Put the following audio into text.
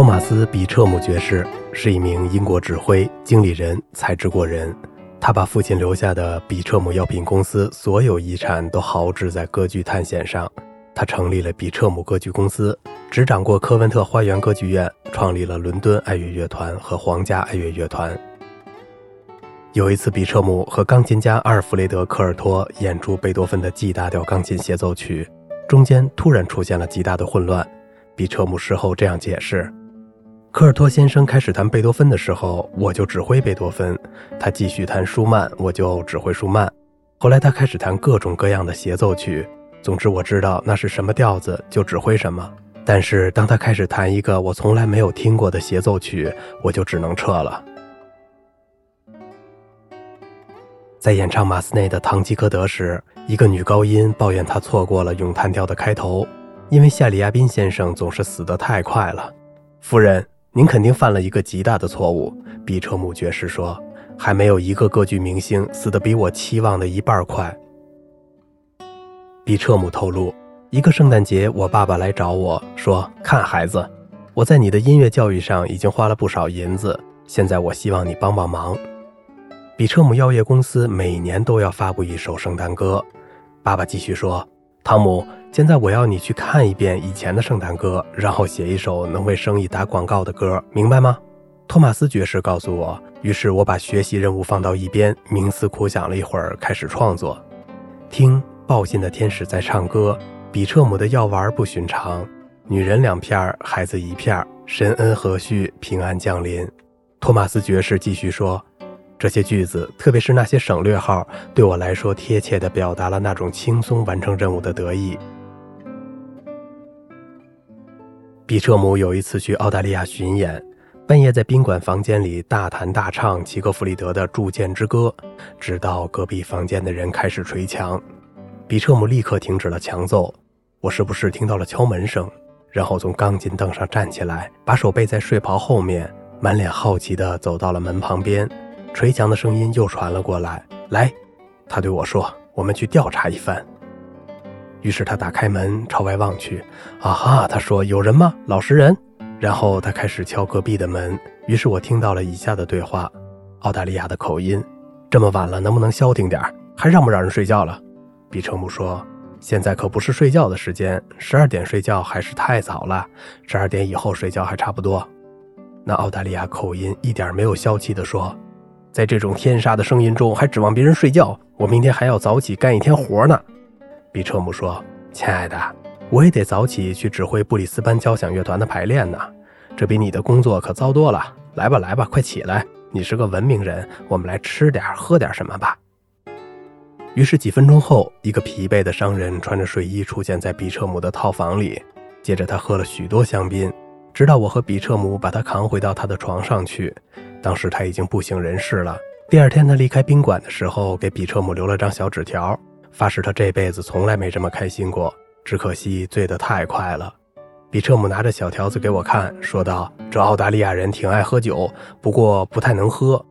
托马斯·比彻姆爵士是一名英国指挥、经理人、才智过人。他把父亲留下的比彻姆药品公司所有遗产都豪掷在歌剧探险上。他成立了比彻姆歌剧公司，执掌过科文特花园歌剧院，创立了伦敦爱乐乐团和皇家爱乐乐团。有一次，比彻姆和钢琴家阿尔弗雷德·科尔托演出贝多芬的 G 大调钢琴协奏曲，中间突然出现了极大的混乱。比彻姆事后这样解释。科尔托先生开始弹贝多芬的时候，我就指挥贝多芬；他继续弹舒曼，我就指挥舒曼。后来他开始弹各种各样的协奏曲，总之我知道那是什么调子就指挥什么。但是当他开始弹一个我从来没有听过的协奏曲，我就只能撤了。在演唱马斯内的《堂吉诃德》时，一个女高音抱怨她错过了咏叹调的开头，因为夏里亚宾先生总是死得太快了。夫人。您肯定犯了一个极大的错误，比彻姆爵士说：“还没有一个歌剧明星死得比我期望的一半快。”比彻姆透露，一个圣诞节，我爸爸来找我说：“看孩子，我在你的音乐教育上已经花了不少银子，现在我希望你帮帮忙。”比彻姆药业公司每年都要发布一首圣诞歌。爸爸继续说：“汤姆。”现在我要你去看一遍以前的圣诞歌，然后写一首能为生意打广告的歌，明白吗？托马斯爵士告诉我。于是我把学习任务放到一边，冥思苦想了一会儿，开始创作。听报信的天使在唱歌，比彻姆的药丸不寻常，女人两片，孩子一片，神恩和煦，平安降临。托马斯爵士继续说。这些句子，特别是那些省略号，对我来说贴切地表达了那种轻松完成任务的得意。比彻姆有一次去澳大利亚巡演，半夜在宾馆房间里大弹大唱齐格弗里德的《铸剑之歌》，直到隔壁房间的人开始捶墙，比彻姆立刻停止了强奏。我是不是听到了敲门声？然后从钢琴凳上站起来，把手背在睡袍后面，满脸好奇地走到了门旁边。捶墙的声音又传了过来。来，他对我说：“我们去调查一番。”于是他打开门，朝外望去。啊哈！他说：“有人吗？老实人。”然后他开始敲隔壁的门。于是我听到了以下的对话：澳大利亚的口音。这么晚了，能不能消停点？还让不让人睡觉了？比彻姆说：“现在可不是睡觉的时间，十二点睡觉还是太早了。十二点以后睡觉还差不多。”那澳大利亚口音一点没有消气地说：“在这种天杀的声音中，还指望别人睡觉？我明天还要早起干一天活呢。”比彻姆说：“亲爱的，我也得早起去指挥布里斯班交响乐团的排练呢，这比你的工作可糟多了。来吧，来吧，快起来！你是个文明人，我们来吃点、喝点什么吧。”于是几分钟后，一个疲惫的商人穿着睡衣出现在比彻姆的套房里。接着他喝了许多香槟，直到我和比彻姆把他扛回到他的床上去。当时他已经不省人事了。第二天他离开宾馆的时候，给比彻姆留了张小纸条。发誓他这辈子从来没这么开心过，只可惜醉得太快了。比彻姆拿着小条子给我看，说道：“这澳大利亚人挺爱喝酒，不过不太能喝。